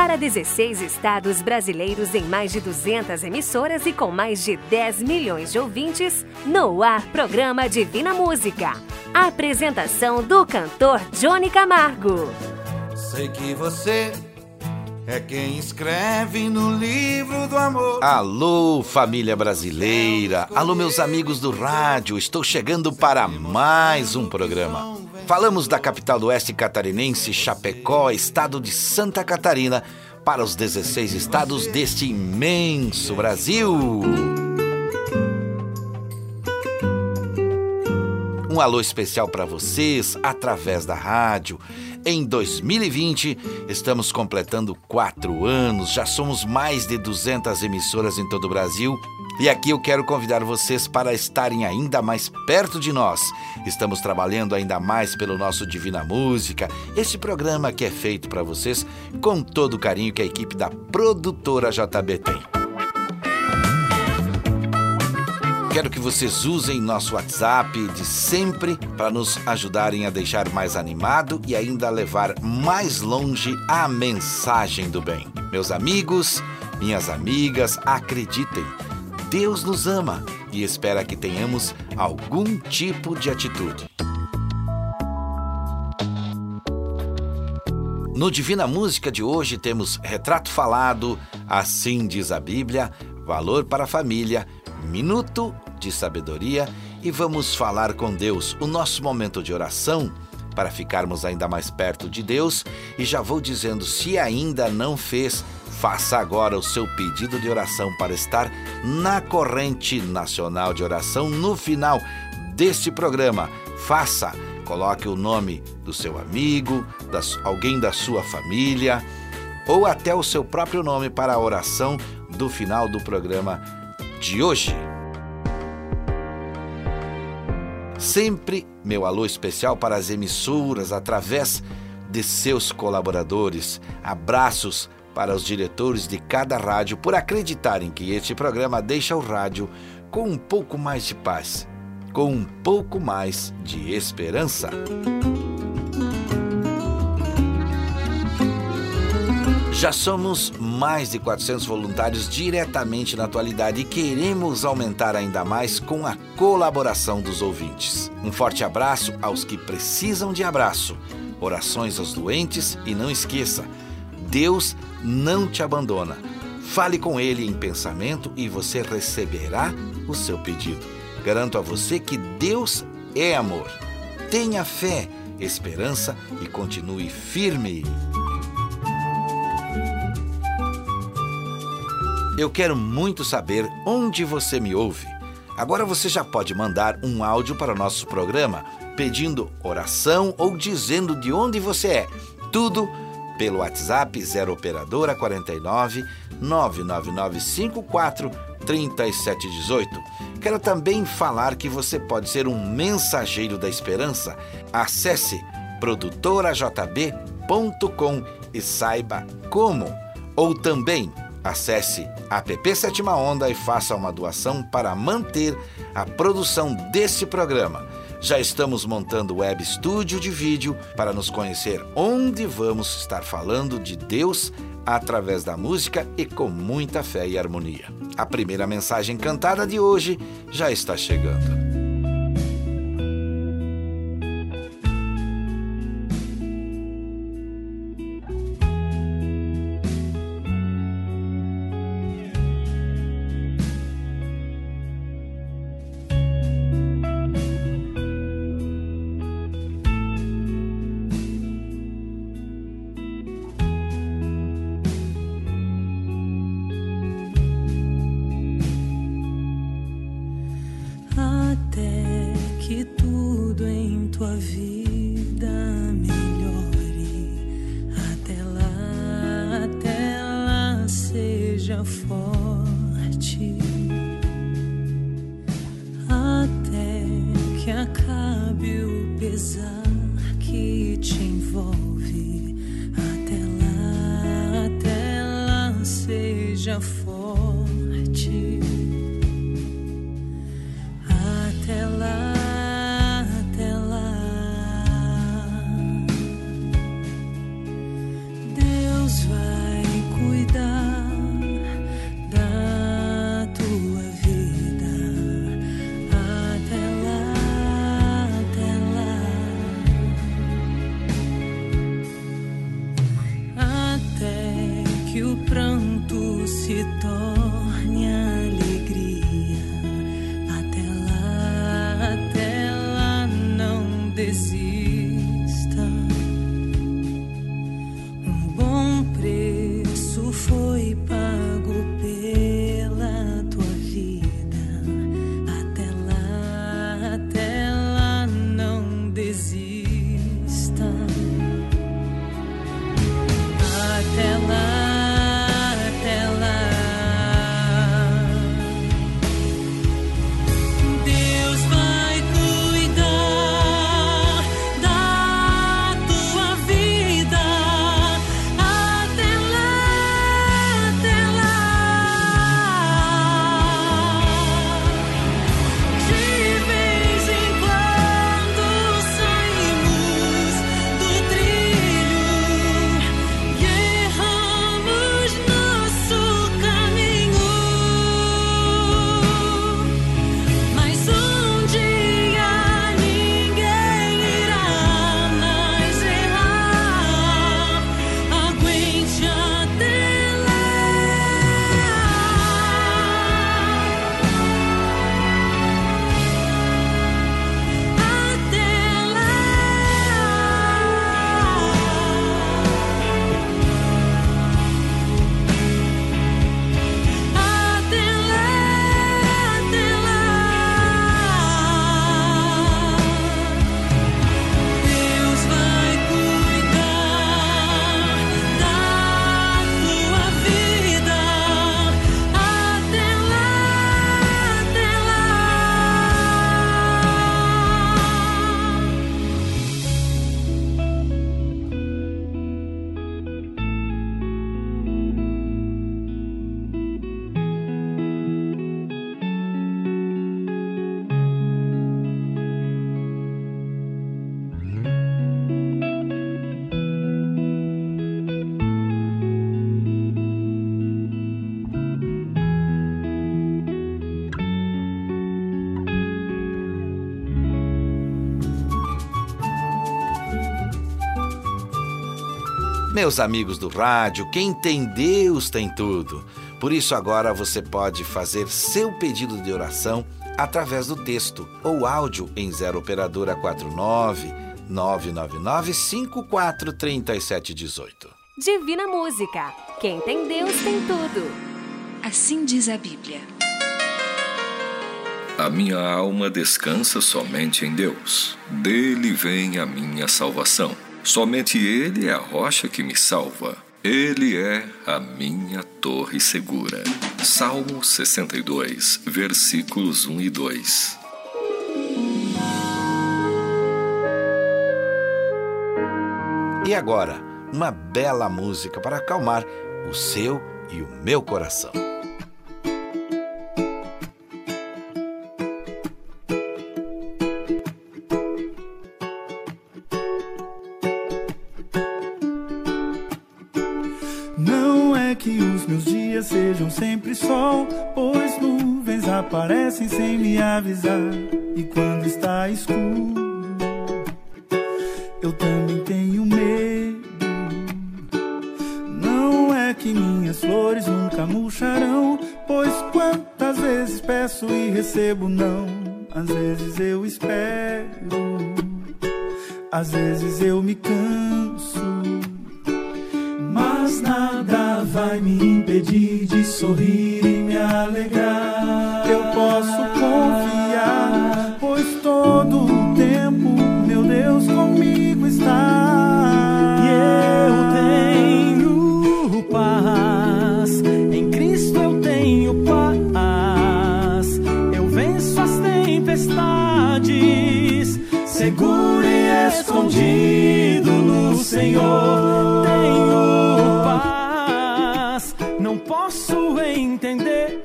Para 16 estados brasileiros em mais de 200 emissoras e com mais de 10 milhões de ouvintes, no ar programa Divina Música. apresentação do cantor Johnny Camargo. Sei que você é quem escreve no livro do amor. Alô, família brasileira. Alô, meus amigos do rádio. Estou chegando para mais um programa. Falamos da capital do oeste catarinense, Chapecó, estado de Santa Catarina, para os 16 estados deste imenso Brasil. Um alô especial para vocês através da rádio. Em 2020, estamos completando quatro anos, já somos mais de 200 emissoras em todo o Brasil. E aqui eu quero convidar vocês para estarem ainda mais perto de nós. Estamos trabalhando ainda mais pelo nosso Divina Música, esse programa que é feito para vocês com todo o carinho que a equipe da produtora JB tem. Quero que vocês usem nosso WhatsApp de sempre para nos ajudarem a deixar mais animado e ainda levar mais longe a mensagem do bem. Meus amigos, minhas amigas, acreditem, Deus nos ama e espera que tenhamos algum tipo de atitude. No Divina Música de hoje temos retrato falado, assim diz a Bíblia, valor para a família minuto de sabedoria e vamos falar com Deus, o nosso momento de oração para ficarmos ainda mais perto de Deus. E já vou dizendo, se ainda não fez, faça agora o seu pedido de oração para estar na corrente nacional de oração no final deste programa. Faça, coloque o nome do seu amigo, das, alguém da sua família ou até o seu próprio nome para a oração do final do programa de hoje. Sempre meu alô especial para as emissoras através de seus colaboradores. Abraços para os diretores de cada rádio por acreditarem que este programa deixa o rádio com um pouco mais de paz, com um pouco mais de esperança. Já somos mais de 400 voluntários diretamente na atualidade e queremos aumentar ainda mais com a colaboração dos ouvintes. Um forte abraço aos que precisam de abraço, orações aos doentes e não esqueça: Deus não te abandona. Fale com Ele em pensamento e você receberá o seu pedido. Garanto a você que Deus é amor. Tenha fé, esperança e continue firme. Eu quero muito saber onde você me ouve. Agora você já pode mandar um áudio para o nosso programa pedindo oração ou dizendo de onde você é. Tudo pelo WhatsApp 0 operadora 49 99954 3718. Quero também falar que você pode ser um mensageiro da esperança. Acesse produtorajb.com e saiba como. Ou também Acesse app Sétima Onda e faça uma doação para manter a produção desse programa. Já estamos montando web estúdio de vídeo para nos conhecer onde vamos estar falando de Deus através da música e com muita fé e harmonia. A primeira mensagem cantada de hoje já está chegando. Meus amigos do rádio, quem tem Deus tem tudo. Por isso, agora você pode fazer seu pedido de oração através do texto ou áudio em 0 Operadora 49 999 543718. Divina Música. Quem tem Deus tem tudo. Assim diz a Bíblia. A minha alma descansa somente em Deus. Dele vem a minha salvação. Somente Ele é a rocha que me salva. Ele é a minha torre segura. Salmo 62, versículos 1 e 2. E agora, uma bela música para acalmar o seu e o meu coração. Aparecem sem me avisar. Escondido no Senhor. Tenho paz não posso entender.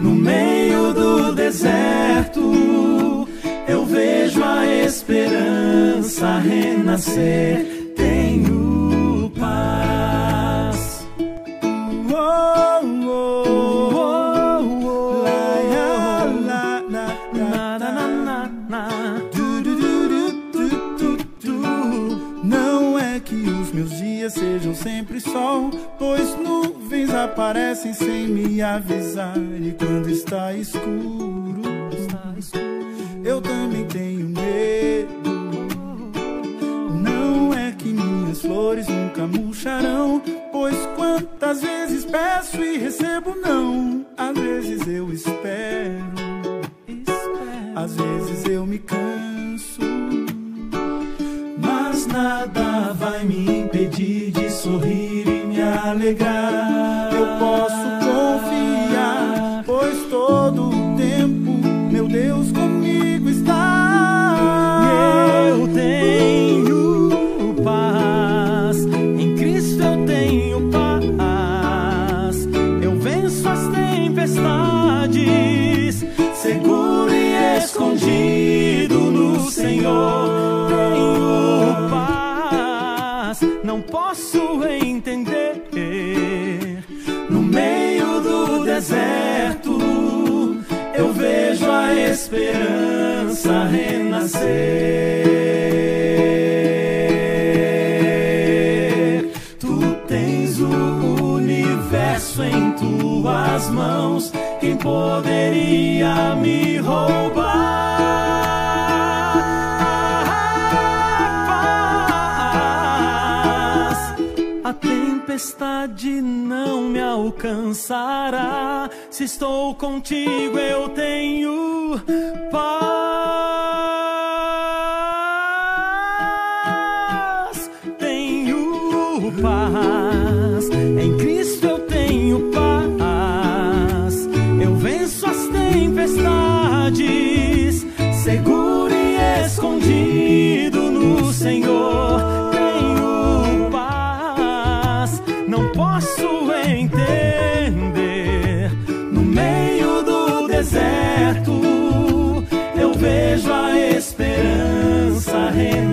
No meio do deserto, eu vejo a esperança renascer. Aparecem sem me avisar. E quando está escuro, eu também tenho medo. Não é que minhas flores nunca murcharão, pois quantas vezes peço e recebo não. Às vezes eu espero, às vezes eu me canso mas nada vai me impedir de sorrir me alegrar. Eu posso confiar, pois todo o tempo meu Deus comigo está. Eu tenho paz, em Cristo eu tenho paz. Eu venço as tempestades, seguro e escondido no Senhor. Tenho paz, não posso entender. Deserto, eu vejo a esperança renascer. Tu tens o universo em tuas mãos. Quem poderia me roubar? A tempestade não alcançará. Se estou contigo, eu tenho paz.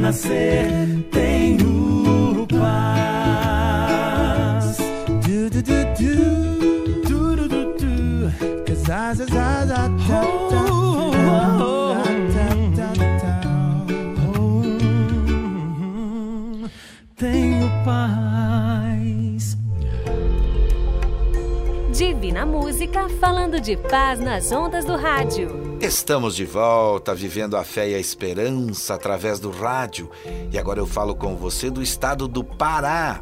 Renascer. Tenho paz. Do, do, do, do. Du, du, du, du. Za, za, za, za, ta, ta, Oh, oh, oh. ta, ta, ta, ta. Hum, Tenho paz. Divina Música falando de paz nas ondas do rádio. Estamos de volta, vivendo a fé e a esperança através do rádio. E agora eu falo com você do estado do Pará.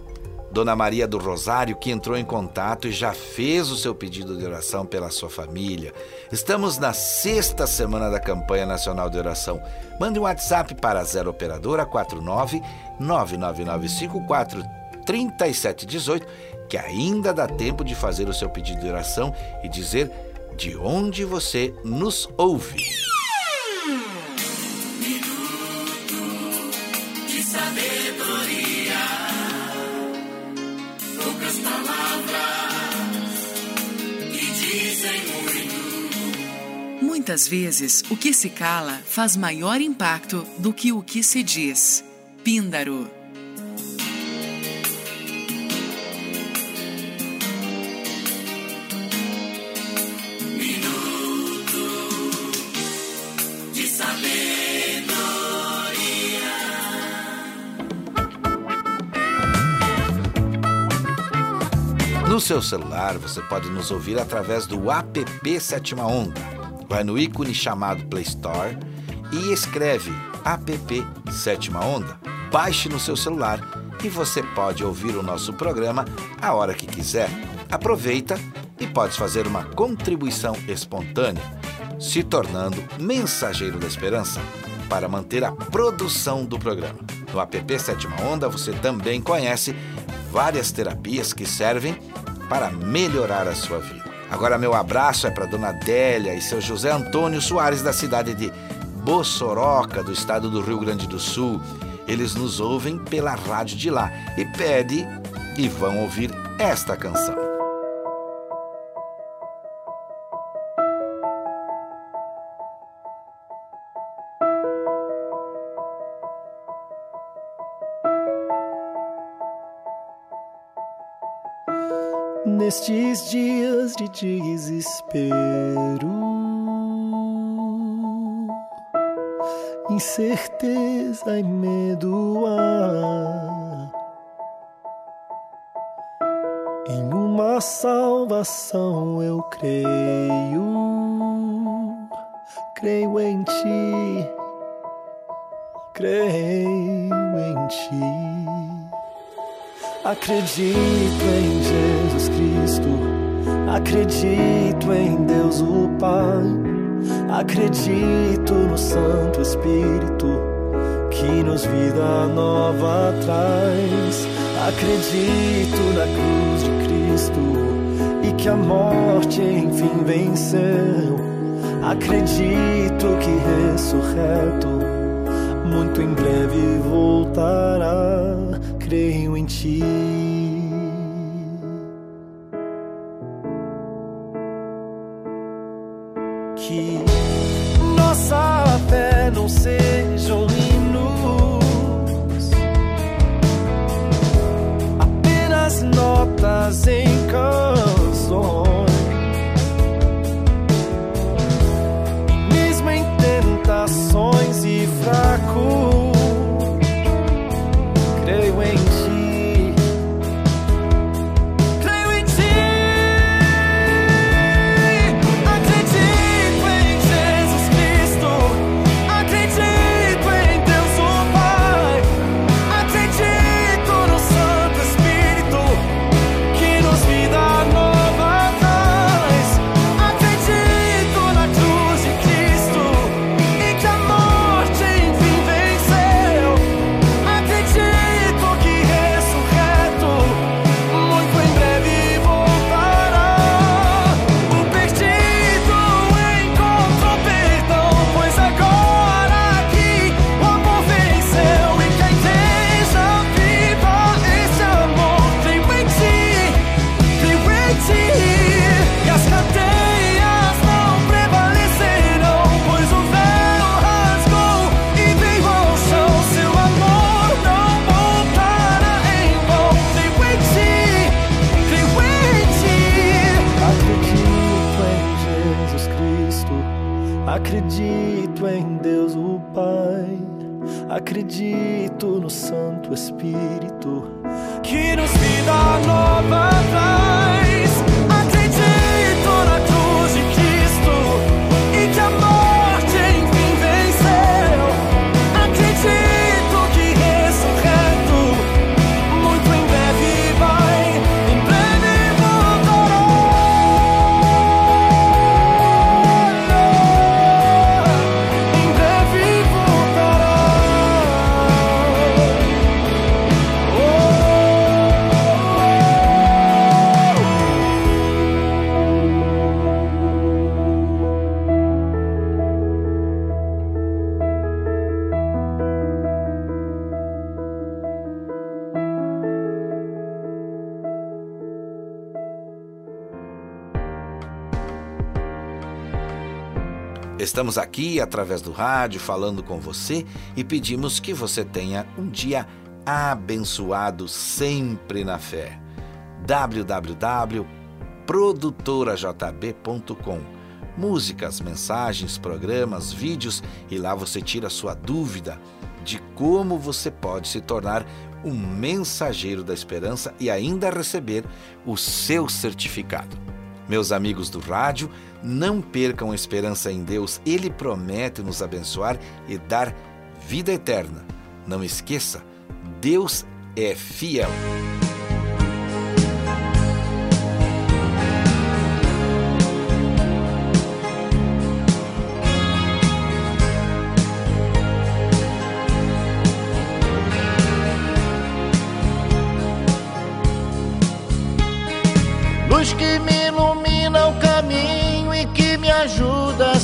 Dona Maria do Rosário, que entrou em contato e já fez o seu pedido de oração pela sua família. Estamos na sexta semana da campanha nacional de oração. Mande um WhatsApp para 0 Operadora 49 99954 3718, que ainda dá tempo de fazer o seu pedido de oração e dizer de onde você nos ouve. Muitas vezes, o que se cala faz maior impacto do que o que se diz. Píndaro. Seu celular, você pode nos ouvir através do app Sétima Onda. Vai no ícone chamado Play Store e escreve app Sétima Onda. Baixe no seu celular e você pode ouvir o nosso programa a hora que quiser. Aproveita e pode fazer uma contribuição espontânea, se tornando mensageiro da esperança para manter a produção do programa. No app Sétima Onda você também conhece várias terapias que servem para melhorar a sua vida. Agora meu abraço é para Dona Adélia e seu José Antônio Soares da cidade de Bossoroca, do estado do Rio Grande do Sul. Eles nos ouvem pela rádio de lá e pede e vão ouvir esta canção. nestes dias de desespero. Incerteza e medo há em uma salvação eu creio, creio em ti, creio em ti. Acredito em Jesus Cristo, acredito em Deus o Pai, acredito no Santo Espírito que nos vida nova traz. Acredito na cruz de Cristo e que a morte enfim venceu. Acredito que ressurreto muito em breve voltará. Creio em ti. Estamos aqui através do rádio falando com você e pedimos que você tenha um dia abençoado sempre na fé. www.produtorajb.com Músicas, mensagens, programas, vídeos e lá você tira sua dúvida de como você pode se tornar um mensageiro da esperança e ainda receber o seu certificado. Meus amigos do rádio, não percam esperança em Deus, Ele promete nos abençoar e dar vida eterna. Não esqueça, Deus é fiel.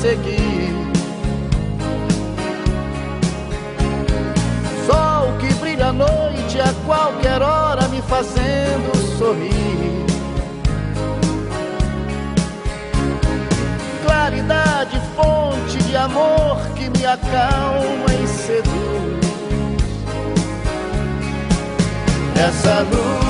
Seguir. Sol que brilha à noite a qualquer hora me fazendo sorrir. Claridade, fonte de amor que me acalma e seduz. Essa luz,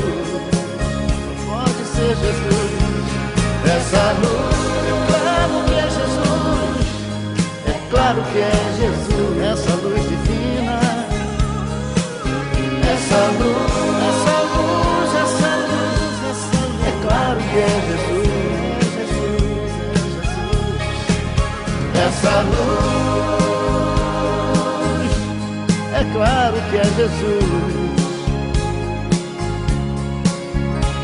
Só pode ser Jesus. Essa luz claro que é Jesus, essa luz divina, essa luz, essa luz, essa luz, essa luz. É claro que é Jesus, é Jesus, é Jesus. Essa luz, é claro que é Jesus.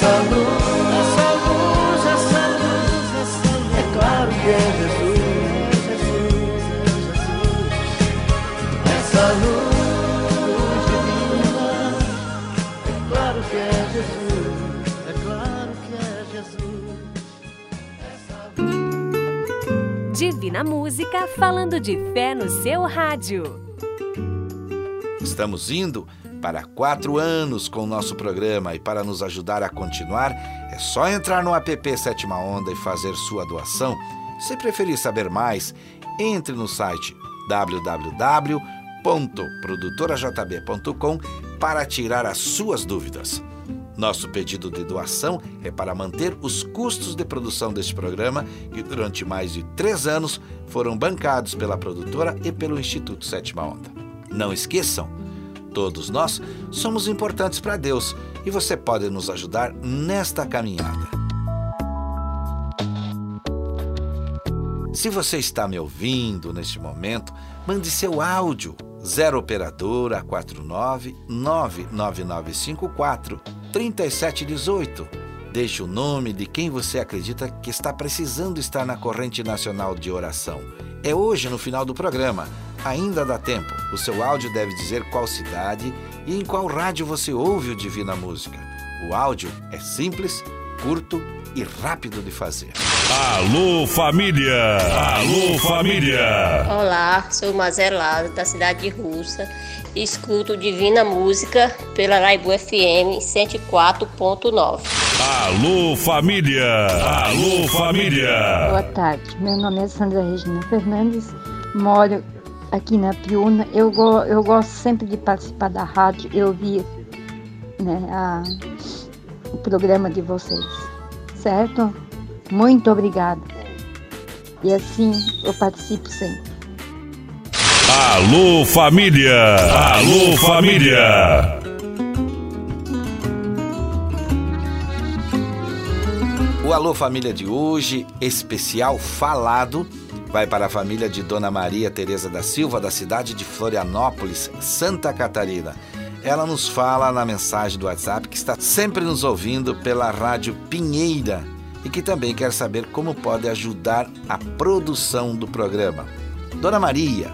essa luz, essa luz, essa luz, essa luz. É claro que é Jesus, Jesus, é Jesus, essa luz divina, é claro que é Jesus, é claro que é Jesus. Divina Música falando de fé no seu rádio. Estamos indo para quatro anos com o nosso programa e para nos ajudar a continuar é só entrar no app Sétima Onda e fazer sua doação. Se preferir saber mais, entre no site www.produtorajb.com para tirar as suas dúvidas. Nosso pedido de doação é para manter os custos de produção deste programa, que durante mais de três anos foram bancados pela produtora e pelo Instituto Sétima Onda. Não esqueçam, todos nós somos importantes para Deus e você pode nos ajudar nesta caminhada. Se você está me ouvindo neste momento, mande seu áudio 0 operadora 49 99954 3718. Deixe o nome de quem você acredita que está precisando estar na corrente nacional de oração. É hoje no final do programa. Ainda dá tempo. O seu áudio deve dizer qual cidade e em qual rádio você ouve o Divina Música. O áudio é simples, curto e rápido de fazer. Alô família! Alô família! Olá, sou Mazelado, da cidade de Russa. Escuto Divina Música pela Raibu FM 104.9. Alô família! Alô família! Boa tarde, meu nome é Sandra Regina Fernandes, moro aqui na Piúna. Eu, go, eu gosto sempre de participar da rádio, eu vi né, a, o programa de vocês, certo? Muito obrigada. E assim eu participo sempre. Alô família! Alô família! O Alô Família de hoje, especial falado, vai para a família de Dona Maria Tereza da Silva, da cidade de Florianópolis, Santa Catarina. Ela nos fala na mensagem do WhatsApp que está sempre nos ouvindo pela Rádio Pinheira e que também quer saber como pode ajudar a produção do programa. Dona Maria,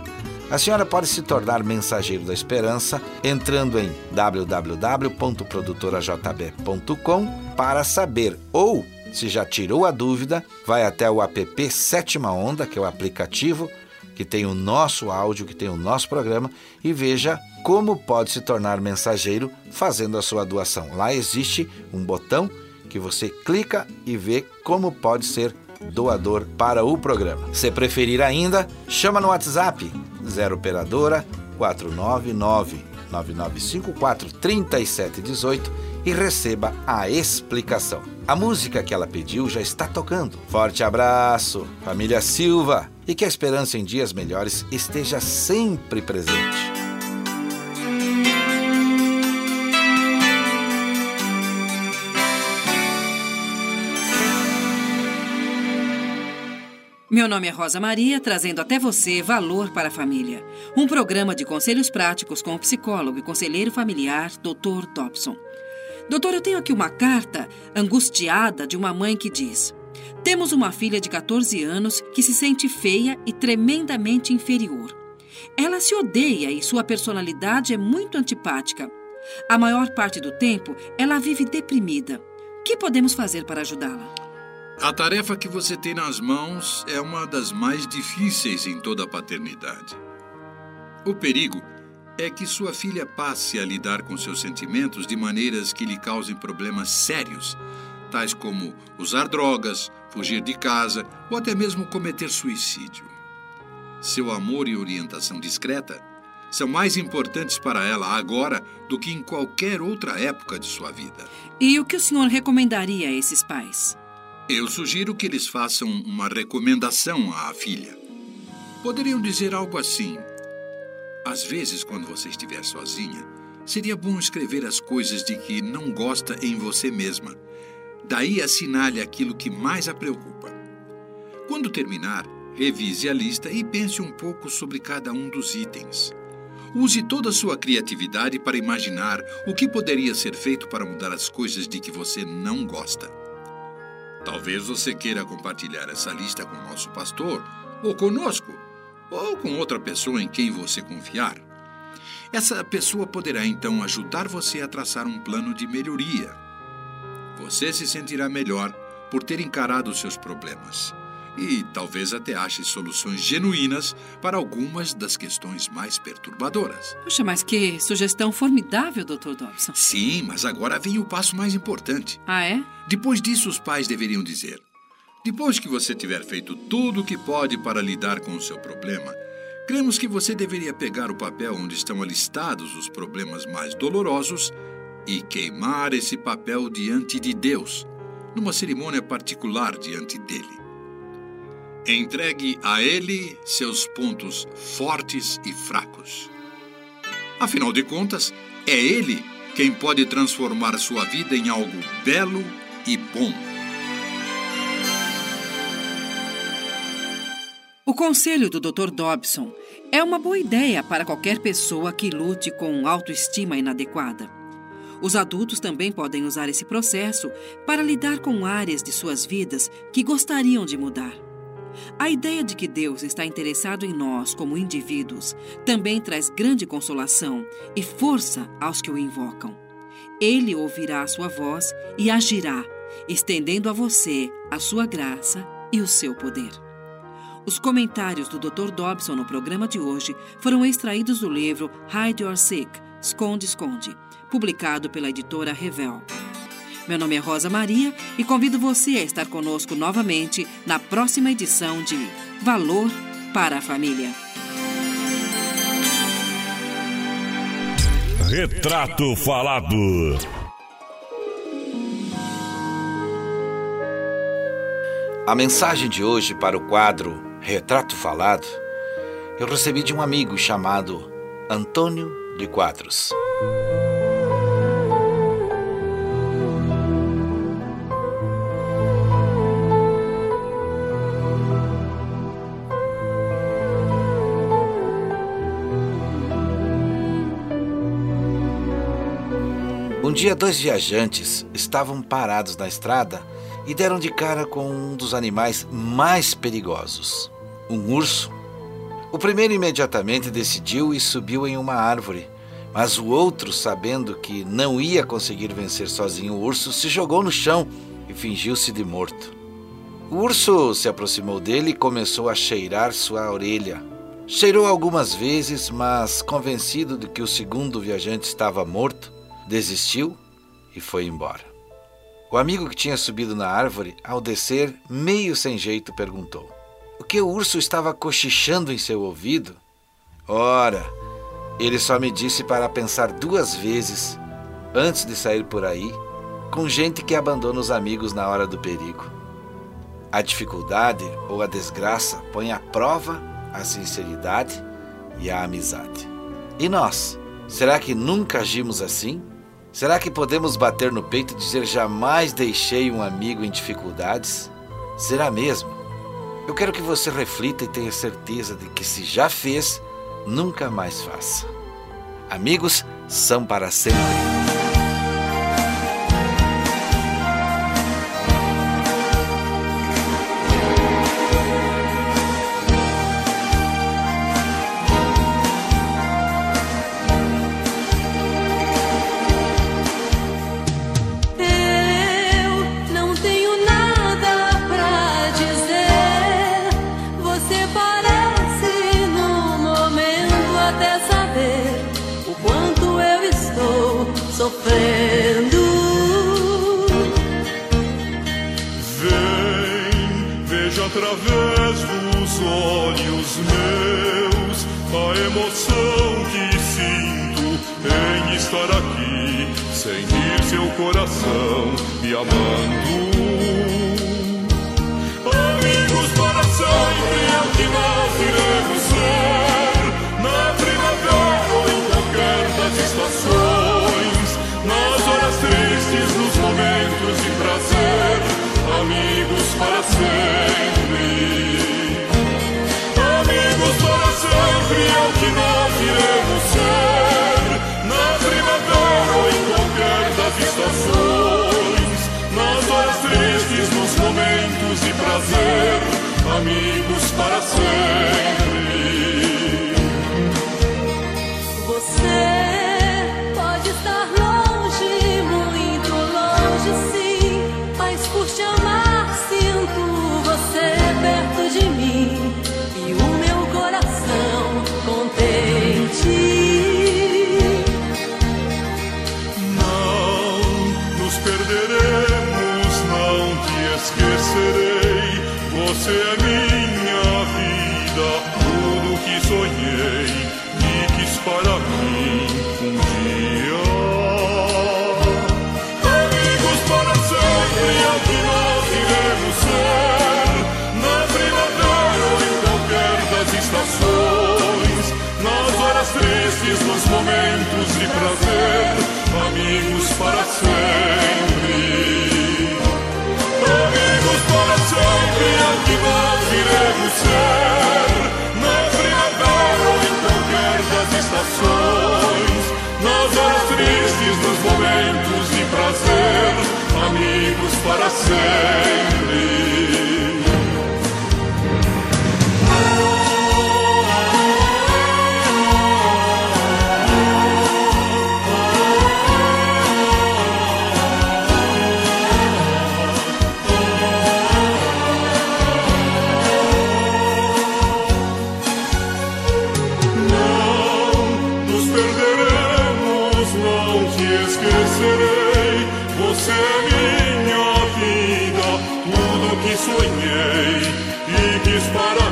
a senhora pode se tornar mensageiro da esperança entrando em www.produtorajb.com para saber ou se já tirou a dúvida, vai até o app Sétima Onda, que é o aplicativo que tem o nosso áudio, que tem o nosso programa, e veja como pode se tornar mensageiro fazendo a sua doação. Lá existe um botão que você clica e vê como pode ser doador para o programa. Se preferir ainda, chama no WhatsApp 0 operadora 499 9954 3718 e receba a explicação. A música que ela pediu já está tocando. Forte abraço, família Silva, e que a esperança em dias melhores esteja sempre presente. Meu nome é Rosa Maria, trazendo até você Valor para a Família, um programa de conselhos práticos com o psicólogo e conselheiro familiar, Dr. Dobson. Doutor, eu tenho aqui uma carta angustiada de uma mãe que diz: Temos uma filha de 14 anos que se sente feia e tremendamente inferior. Ela se odeia e sua personalidade é muito antipática. A maior parte do tempo, ela vive deprimida. O que podemos fazer para ajudá-la? A tarefa que você tem nas mãos é uma das mais difíceis em toda a paternidade. O perigo é que sua filha passe a lidar com seus sentimentos de maneiras que lhe causem problemas sérios, tais como usar drogas, fugir de casa ou até mesmo cometer suicídio. Seu amor e orientação discreta são mais importantes para ela agora do que em qualquer outra época de sua vida. E o que o senhor recomendaria a esses pais? Eu sugiro que eles façam uma recomendação à filha. Poderiam dizer algo assim: Às vezes, quando você estiver sozinha, seria bom escrever as coisas de que não gosta em você mesma. Daí assinale aquilo que mais a preocupa. Quando terminar, revise a lista e pense um pouco sobre cada um dos itens. Use toda a sua criatividade para imaginar o que poderia ser feito para mudar as coisas de que você não gosta. Talvez você queira compartilhar essa lista com o nosso pastor, ou conosco, ou com outra pessoa em quem você confiar. Essa pessoa poderá então ajudar você a traçar um plano de melhoria. Você se sentirá melhor por ter encarado seus problemas e talvez até ache soluções genuínas para algumas das questões mais perturbadoras. Puxa, mas que sugestão formidável, Dr. Dobson. Sim, mas agora vem o passo mais importante. Ah, é? Depois disso, os pais deveriam dizer: depois que você tiver feito tudo o que pode para lidar com o seu problema, cremos que você deveria pegar o papel onde estão alistados os problemas mais dolorosos e queimar esse papel diante de Deus, numa cerimônia particular diante dele. Entregue a ele seus pontos fortes e fracos. Afinal de contas, é ele quem pode transformar sua vida em algo belo e bom. O conselho do Dr. Dobson é uma boa ideia para qualquer pessoa que lute com autoestima inadequada. Os adultos também podem usar esse processo para lidar com áreas de suas vidas que gostariam de mudar. A ideia de que Deus está interessado em nós como indivíduos também traz grande consolação e força aos que o invocam. Ele ouvirá a sua voz e agirá, estendendo a você a sua graça e o seu poder. Os comentários do Dr. Dobson no programa de hoje foram extraídos do livro Hide Your Sick, Esconde, Esconde, publicado pela editora Revel. Meu nome é Rosa Maria e convido você a estar conosco novamente na próxima edição de Valor para a Família. Retrato Falado. A mensagem de hoje para o quadro Retrato Falado eu recebi de um amigo chamado Antônio de Quadros. Um dia, dois viajantes estavam parados na estrada e deram de cara com um dos animais mais perigosos, um urso. O primeiro imediatamente decidiu e subiu em uma árvore, mas o outro, sabendo que não ia conseguir vencer sozinho o urso, se jogou no chão e fingiu-se de morto. O urso se aproximou dele e começou a cheirar sua orelha. Cheirou algumas vezes, mas convencido de que o segundo viajante estava morto, desistiu e foi embora. O amigo que tinha subido na árvore, ao descer, meio sem jeito, perguntou: O que o urso estava cochichando em seu ouvido? Ora, ele só me disse para pensar duas vezes antes de sair por aí com gente que abandona os amigos na hora do perigo. A dificuldade ou a desgraça põe à prova a sinceridade e a amizade. E nós? Será que nunca agimos assim? Será que podemos bater no peito e dizer jamais deixei um amigo em dificuldades? Será mesmo? Eu quero que você reflita e tenha certeza de que se já fez, nunca mais faça. Amigos são para sempre. Sonhei e quis para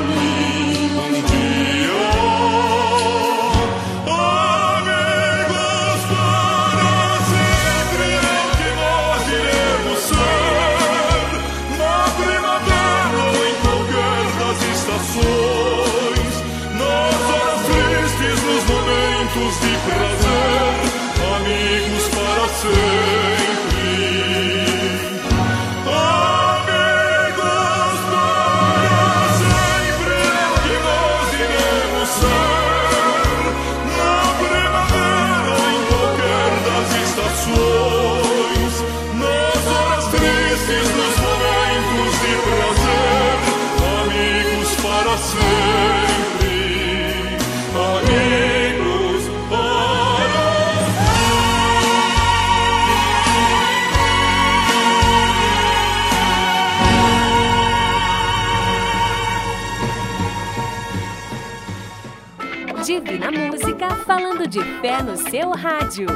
de fé no seu rádio.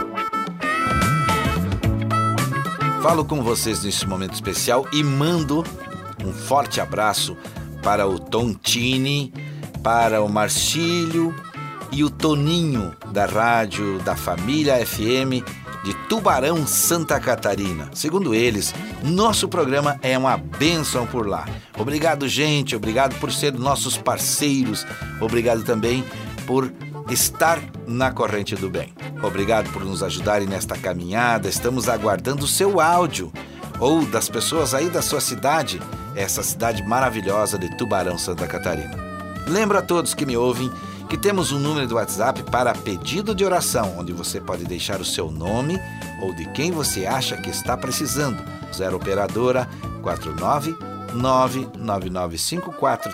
Falo com vocês nesse momento especial e mando um forte abraço para o Tontini, para o Marcílio e o Toninho da rádio da Família FM de Tubarão, Santa Catarina. Segundo eles, nosso programa é uma bênção por lá. Obrigado, gente. Obrigado por ser nossos parceiros. Obrigado também por estar na corrente do bem. Obrigado por nos ajudarem nesta caminhada. Estamos aguardando o seu áudio ou das pessoas aí da sua cidade, essa cidade maravilhosa de Tubarão, Santa Catarina. Lembro a todos que me ouvem que temos um número do WhatsApp para pedido de oração, onde você pode deixar o seu nome ou de quem você acha que está precisando. 0 operadora 49 99954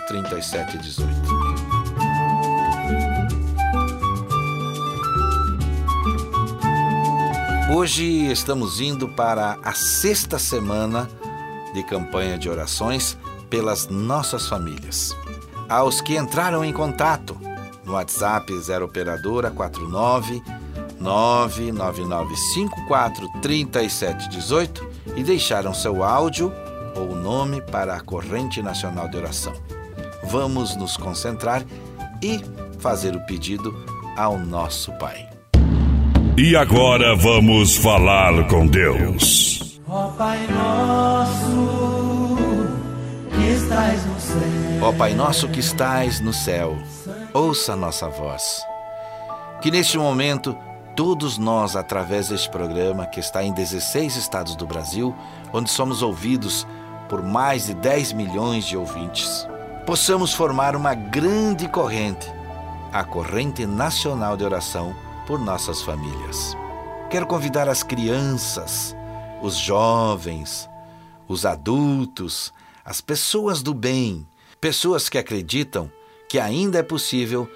Hoje estamos indo para a sexta semana de campanha de orações pelas nossas famílias. Aos que entraram em contato no WhatsApp 0 operadora 49 99954 3718 e deixaram seu áudio ou nome para a corrente nacional de oração. Vamos nos concentrar e fazer o pedido ao nosso Pai. E agora vamos falar com Deus. Ó Pai nosso, que estás no céu. Ó Pai nosso que estais no céu, ouça a nossa voz. Que neste momento todos nós, através deste programa que está em 16 estados do Brasil, onde somos ouvidos por mais de 10 milhões de ouvintes, possamos formar uma grande corrente, a corrente nacional de oração por nossas famílias. Quero convidar as crianças, os jovens, os adultos, as pessoas do bem, pessoas que acreditam que ainda é possível,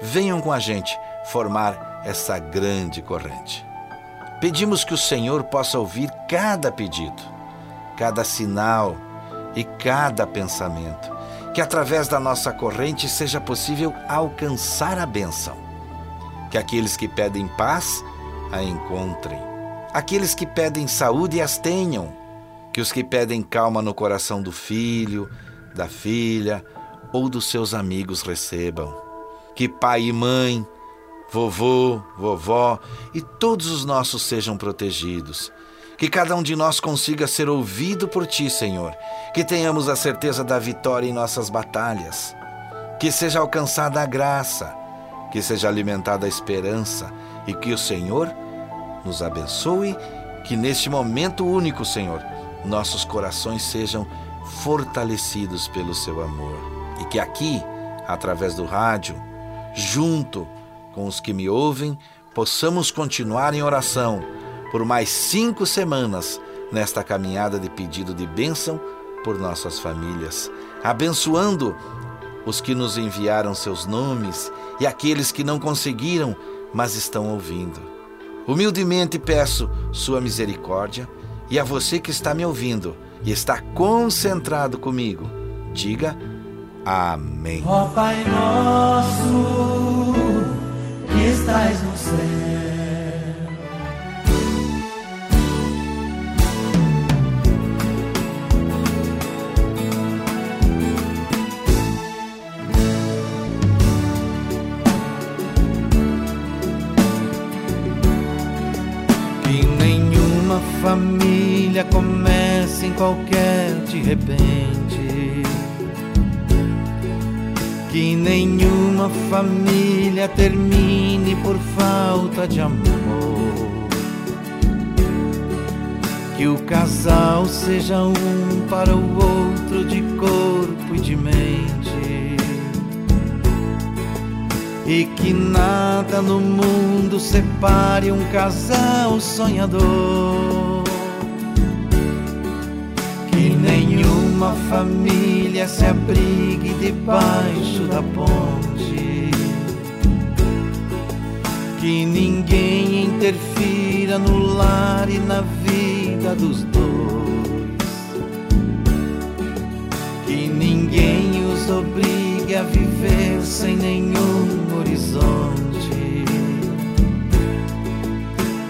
venham com a gente formar essa grande corrente. Pedimos que o Senhor possa ouvir cada pedido, cada sinal e cada pensamento, que através da nossa corrente seja possível alcançar a bênção. Que aqueles que pedem paz a encontrem, aqueles que pedem saúde as tenham, que os que pedem calma no coração do filho, da filha ou dos seus amigos recebam. Que pai e mãe, vovô, vovó e todos os nossos sejam protegidos. Que cada um de nós consiga ser ouvido por ti, Senhor. Que tenhamos a certeza da vitória em nossas batalhas. Que seja alcançada a graça. Que seja alimentada a esperança. E que o Senhor nos abençoe. Que neste momento único, Senhor, nossos corações sejam fortalecidos pelo seu amor. E que aqui, através do rádio, junto com os que me ouvem, possamos continuar em oração por mais cinco semanas nesta caminhada de pedido de bênção por nossas famílias, abençoando os que nos enviaram seus nomes e aqueles que não conseguiram, mas estão ouvindo. Humildemente peço Sua misericórdia e a você que está me ouvindo e está concentrado comigo, diga Amém. Ó Pai nosso que estás no céu. Família comece em qualquer de repente. Que nenhuma família termine por falta de amor. Que o casal seja um para o outro de corpo e de mente. E que nada no mundo separe um casal sonhador. Que nenhuma família se abrigue debaixo da ponte. Que ninguém interfira no lar e na vida dos dois. Que ninguém os obrigue a viver sem nenhum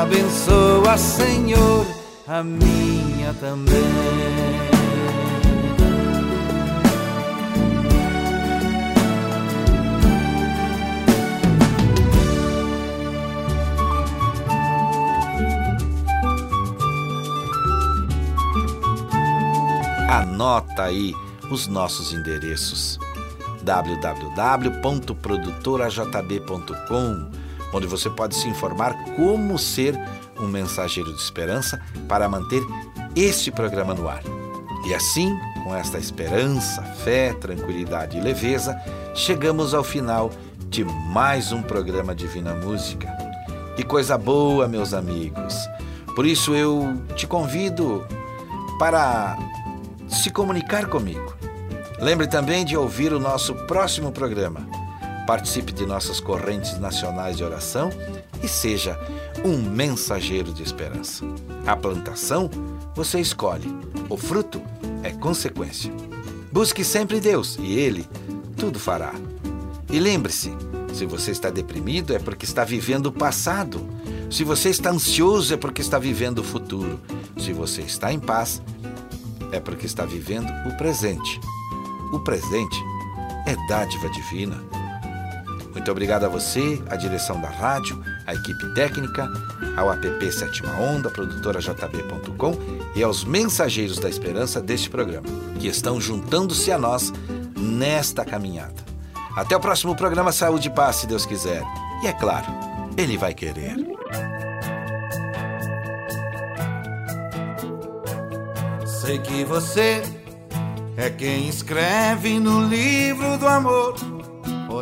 Abençoa, Senhor, a minha também. Anota aí os nossos endereços www.produtorajb.com, onde você pode se informar como ser um mensageiro de esperança para manter este programa no ar. E assim, com esta esperança, fé, tranquilidade e leveza, chegamos ao final de mais um programa Divina Música. Que coisa boa, meus amigos! Por isso eu te convido para se comunicar comigo Lembre também de ouvir o nosso próximo programa. Participe de nossas correntes nacionais de oração e seja um mensageiro de esperança. A plantação você escolhe, o fruto é consequência. Busque sempre Deus e Ele tudo fará. E lembre-se: se você está deprimido é porque está vivendo o passado. Se você está ansioso é porque está vivendo o futuro. Se você está em paz é porque está vivendo o presente. O presente é dádiva divina. Muito obrigado a você, a direção da rádio, a equipe técnica, ao app Sétima Onda, produtora JB.com e aos mensageiros da esperança deste programa, que estão juntando-se a nós nesta caminhada. Até o próximo programa Saúde e Paz, se Deus quiser. E é claro, Ele vai querer. Sei que você é quem escreve no livro do amor.